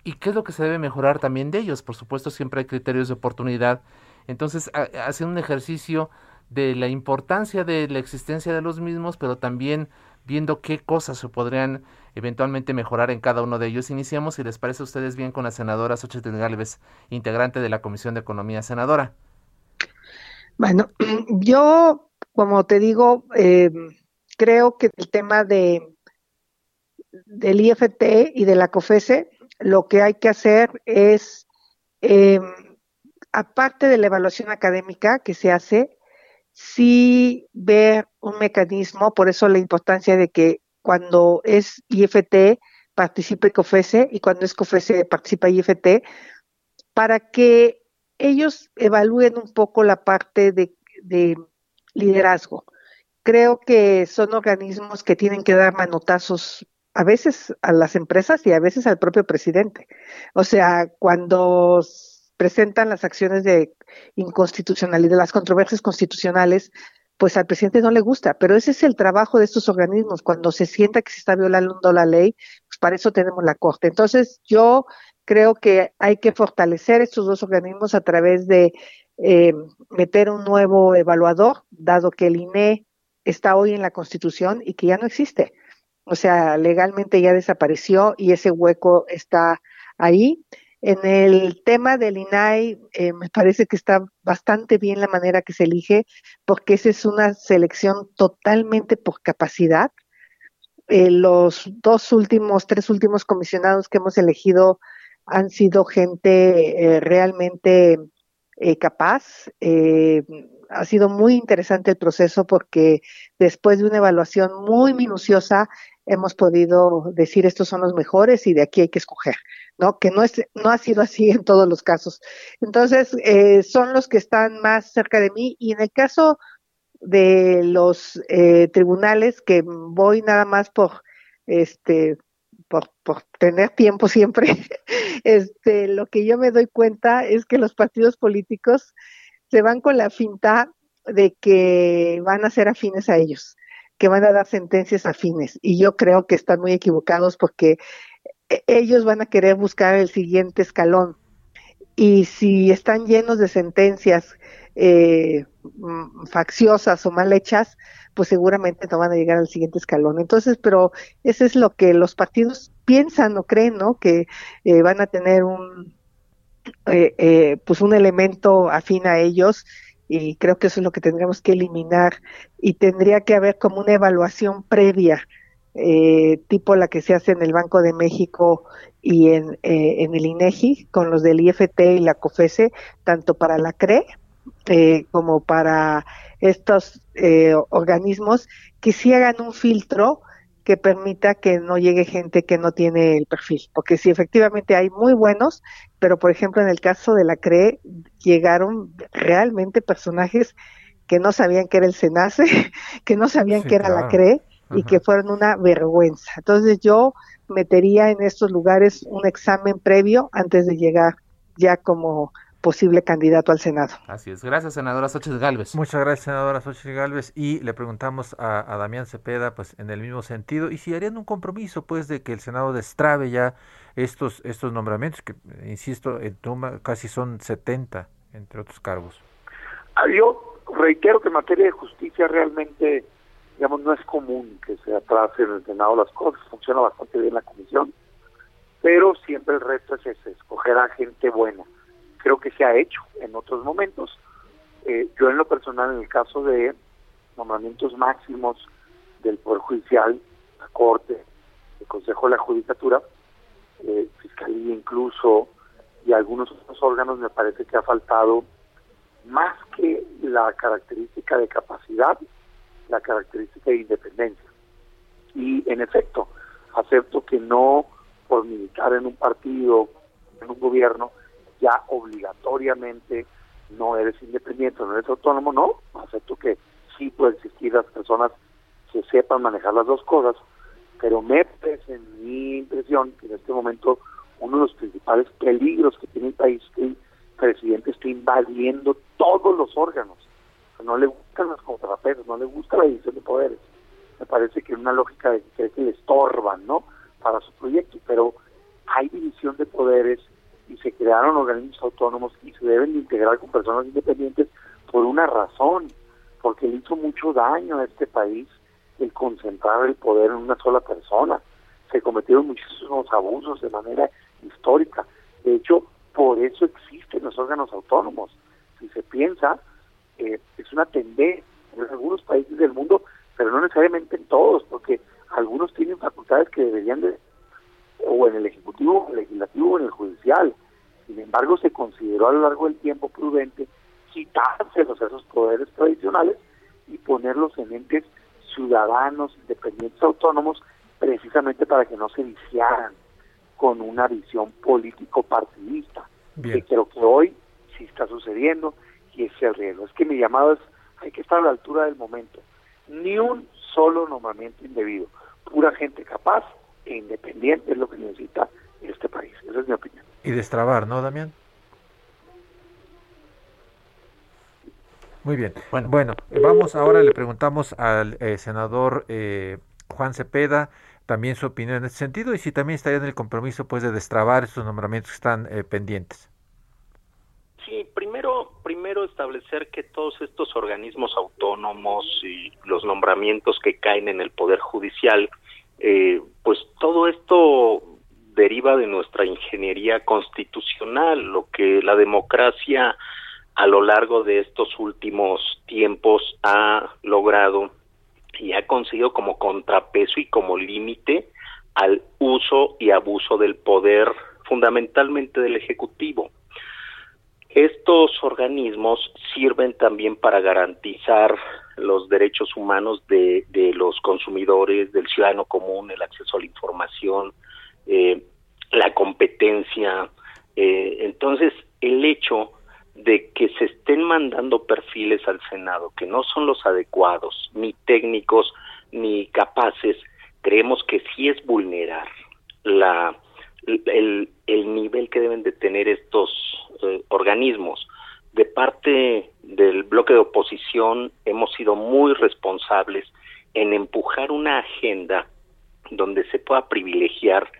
S1: y qué es lo que se debe mejorar también de ellos. Por supuesto, siempre hay criterios de oportunidad. Entonces, haciendo un ejercicio de la importancia de la existencia de los mismos, pero también viendo qué cosas se podrían eventualmente mejorar en cada uno de ellos. Iniciamos, si les parece a ustedes bien, con la senadora Xochitl Galvez, integrante de la Comisión de Economía. Senadora.
S3: Bueno, yo, como te digo, eh, creo que el tema de del IFT y de la COFESE, lo que hay que hacer es, eh, aparte de la evaluación académica que se hace, sí ver un mecanismo, por eso la importancia de que cuando es IFT participe COFESE y cuando es COFESE participa IFT, para que ellos evalúen un poco la parte de liderazgo. Creo que son organismos que tienen que dar manotazos a veces a las empresas y a veces al propio presidente. O sea, cuando presentan las acciones de inconstitucionalidad, las controversias constitucionales, pues al presidente no le gusta, pero ese es el trabajo de estos organismos. Cuando se sienta que se está violando la ley, pues para eso tenemos la Corte. Entonces, yo creo que hay que fortalecer estos dos organismos a través de eh, meter un nuevo evaluador, dado que el INE está hoy en la Constitución y que ya no existe. O sea, legalmente ya desapareció y ese hueco está ahí. En el tema del INAI, eh, me parece que está bastante bien la manera que se elige, porque esa es una selección totalmente por capacidad. Eh, los dos últimos, tres últimos comisionados que hemos elegido han sido gente eh, realmente capaz. ha sido muy interesante el proceso porque después de una evaluación muy minuciosa hemos podido decir estos son los mejores y de aquí hay que escoger. ¿no? Que no, es, no ha sido así en todos los casos. Entonces, eh, son los que están más cerca de mí y en el caso de los eh, tribunales, que voy nada más por, este, por, por tener tiempo siempre, este, lo que yo me doy cuenta es que los partidos políticos se van con la finta de que van a ser afines a ellos, que van a dar sentencias afines. Y yo creo que están muy equivocados porque e-, ellos van a querer buscar el siguiente escalón. Y si están llenos de sentencias eh, mm, facciosas o mal hechas, pues seguramente no van a llegar al siguiente escalón. Entonces, pero eso es lo que los partidos piensan o creen, ¿no? Que eh, van a tener un, eh, pues un elemento afín a ellos y creo que eso es lo que tendríamos que eliminar y tendría que haber como una evaluación previa eh, tipo la que se hace en el Banco de México y en, eh, en el INEGI, con los del IFT y la COFESE, tanto para la CRE eh, como para estos organismos, que sí hagan un filtro que permita que no llegue gente que no tiene el perfil. Porque si efectivamente hay muy buenos, pero por ejemplo en el caso de la CRE llegaron realmente personajes que no sabían que era el SENACE, que no sabían que era la CRE, y que fueron una vergüenza. Entonces yo metería en estos lugares un examen previo antes de llegar ya como posible candidato al Senado.
S1: Así es. Gracias, senadora Xochitl Galvez.
S2: Muchas gracias, senadora Xochitl Galvez. Y le preguntamos a, a, Damián Cepeda, pues en el mismo sentido, y si harían un compromiso, pues, de que el Senado destrabe ya estos, estos nombramientos, que, insisto, en Tuma casi son 70, entre otros cargos.
S4: Ah, yo reitero que en materia de justicia realmente digamos, no es común que se atrase en el Senado las cosas, funciona bastante bien la comisión, pero siempre el reto es ese, escoger a gente buena. Creo que se ha hecho en otros momentos. Eh, yo en lo personal, en el caso de nombramientos máximos del Poder Judicial, la Corte, el Consejo de la Judicatura, eh, Fiscalía incluso, y algunos otros órganos, me parece que ha faltado más que la característica de capacidad, la característica de independencia. Y en efecto, acepto que no por militar en un partido, en un gobierno, ya obligatoriamente no eres independiente, no eres autónomo, no, acepto que sí puede existir las personas que sepan manejar las dos cosas, pero me parece mi impresión que en este momento uno de los principales peligros que tiene el país es que el presidente está invadiendo todos los órganos. no le gustan los contrapesos, no le gusta la división de poderes. Me parece que es una lógica de que, que le estorban, ¿no? Para su proyecto, pero hay división de poderes y se crearon organismos autónomos y se deben de integrar con personas independientes por una razón, porque le hizo mucho daño a este país el concentrar el poder en una sola persona. Se cometieron muchísimos abusos de manera histórica. De hecho, por eso existen los órganos autónomos. Si se piensa, eh, es una tendencia en algunos países del mundo, pero no necesariamente en todos, porque algunos tienen facultades que deberían de o en el Ejecutivo, el Legislativo o en el Judicial. Sin embargo, se consideró a lo largo del tiempo prudente quitárselos esos poderes tradicionales y ponerlos en entes ciudadanos, independientes, autónomos, precisamente para que no se viciaran con una visión político-partidista, que creo que hoy sí está sucediendo y es el riesgo. Es que mi llamado es, hay que estar a la altura del momento. Ni un solo nombramiento indebido, pura gente capaz e independiente es lo que necesita este país. Esa es mi opinión.
S2: Y destrabar, ¿no, Damián? Muy bien. Bueno, bueno vamos ahora, le preguntamos al eh, senador eh, Juan Cepeda también su opinión en ese sentido y si también estaría en el compromiso pues de destrabar estos nombramientos que están eh, pendientes.
S5: Sí, primero, primero establecer que todos estos organismos autónomos y los nombramientos que caen en el Poder Judicial eh, pues todo esto deriva de nuestra ingeniería constitucional, lo que la democracia a lo largo de estos últimos tiempos ha logrado y ha conseguido como contrapeso y como límite al uso y abuso del poder fundamentalmente del Ejecutivo. Estos organismos sirven también para garantizar los derechos humanos de, de los consumidores, del ciudadano común, el acceso a la información, eh, la competencia. Eh, entonces, el hecho de que se estén mandando perfiles al Senado que no son los adecuados, ni técnicos, ni capaces, creemos que sí es vulnerar la, el, el nivel que deben de tener estos eh, organismos de parte del bloque de oposición hemos sido muy responsables en empujar una agenda donde se pueda privilegiar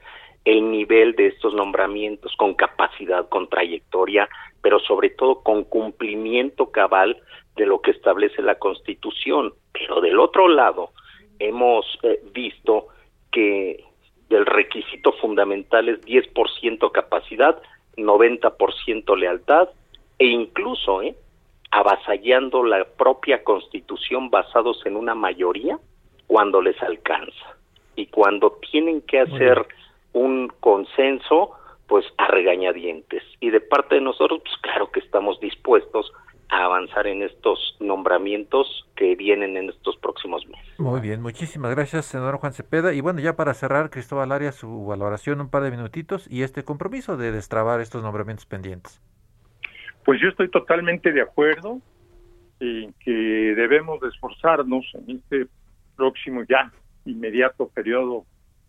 S5: el nivel de estos nombramientos con capacidad, con trayectoria, pero sobre todo con cumplimiento cabal de lo que establece la Constitución. Pero del otro lado, hemos eh, visto que el requisito fundamental es 10% capacidad, 90% lealtad e incluso ¿eh? avasallando la propia constitución basados en una mayoría cuando les alcanza. Y cuando tienen que hacer un consenso pues a regañadientes. Y de parte de nosotros pues claro que estamos dispuestos a avanzar en estos nombramientos que vienen en estos próximos meses.
S2: Muy bien, muchísimas gracias, senador Juan Cepeda. Y bueno, ya para cerrar, Cristóbal Arias, su valoración, un par de minutitos y este compromiso de destrabar estos nombramientos pendientes.
S6: Pues yo estoy totalmente de acuerdo en que debemos de esforzarnos en este próximo ya inmediato periodo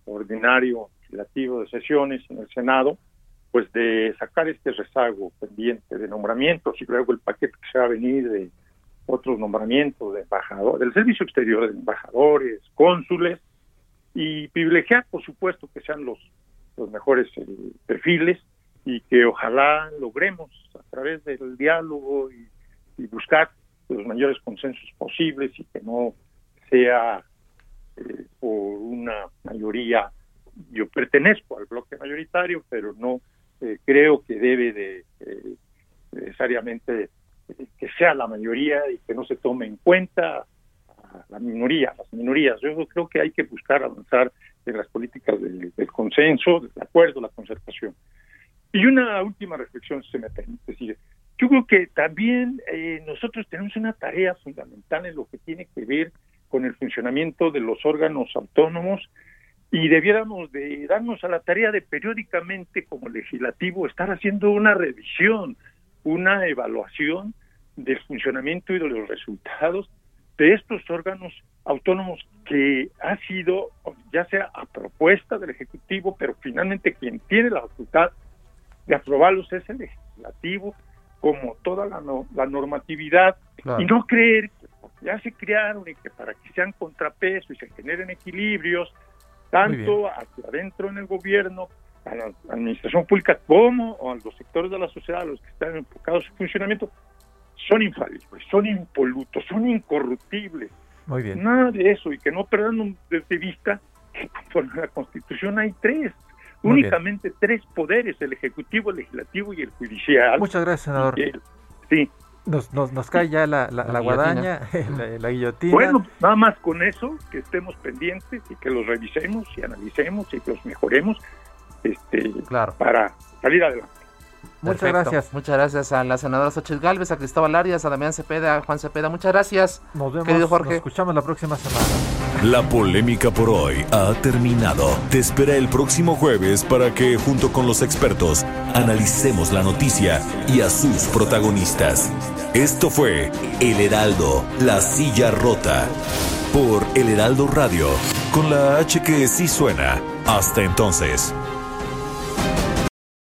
S6: ordinario legislativo de sesiones en el Senado, pues de sacar este rezago pendiente de nombramientos y luego el paquete que se va a venir de otros nombramientos de embajadores, del servicio exterior de embajadores, cónsules y privilegiar, por supuesto, que sean los, los mejores eh, perfiles y que ojalá logremos a través del diálogo y, buscar los mayores consensos posibles y que no sea eh, por una mayoría. Yo pertenezco al bloque mayoritario, pero no eh, creo que debe de eh, necesariamente que sea la mayoría y que no se tome en cuenta a la minoría, las minorías. Yo creo que hay que buscar avanzar en las políticas del, consenso, del acuerdo, la concertación. Y una última reflexión, si se me permite decir, yo creo que también eh, nosotros tenemos una tarea fundamental en lo que tiene que ver con el funcionamiento de los órganos autónomos y debiéramos de darnos a la tarea de periódicamente como legislativo estar haciendo una revisión, una evaluación del funcionamiento y de los resultados de estos órganos autónomos que ha sido ya sea a propuesta del Ejecutivo, pero finalmente quien tiene la facultad de aprobarlos es el legislativo, como toda la, la normatividad, y no creer que ya se crearon y que para que sean contrapeso y se generen equilibrios, tanto hacia adentro en el gobierno, a la administración pública, como a los sectores de la sociedad, a los que están enfocados en su funcionamiento, son infalibles, son impolutos, son incorruptibles.
S2: Muy bien.
S6: Nada de eso, y que no perdan de vista que conforme a la Constitución hay tres, únicamente tres poderes, el Ejecutivo, el Legislativo y el Judicial.
S2: Muchas gracias, senador.
S6: sí.
S2: Nos, nos, nos, cae ya la, la, guadaña, la, guillotina.
S6: Bueno, nada más con eso, que estemos pendientes y que los revisemos y analicemos y que los mejoremos este,
S1: claro.
S6: para salir adelante.
S2: Muchas gracias.
S1: Muchas gracias a la senadora Xochitl Galvez, a Cristóbal Arias, a Damián Cepeda, a Juan Cepeda. Muchas gracias.
S2: Nos vemos,
S1: querido Jorge.
S2: Nos escuchamos la próxima semana.
S7: La polémica por hoy ha terminado. Te espera el próximo jueves para que, junto con los expertos, analicemos la noticia y a sus protagonistas. Esto fue El Heraldo, la silla rota. Por El Heraldo Radio, con la H que sí suena. Hasta entonces.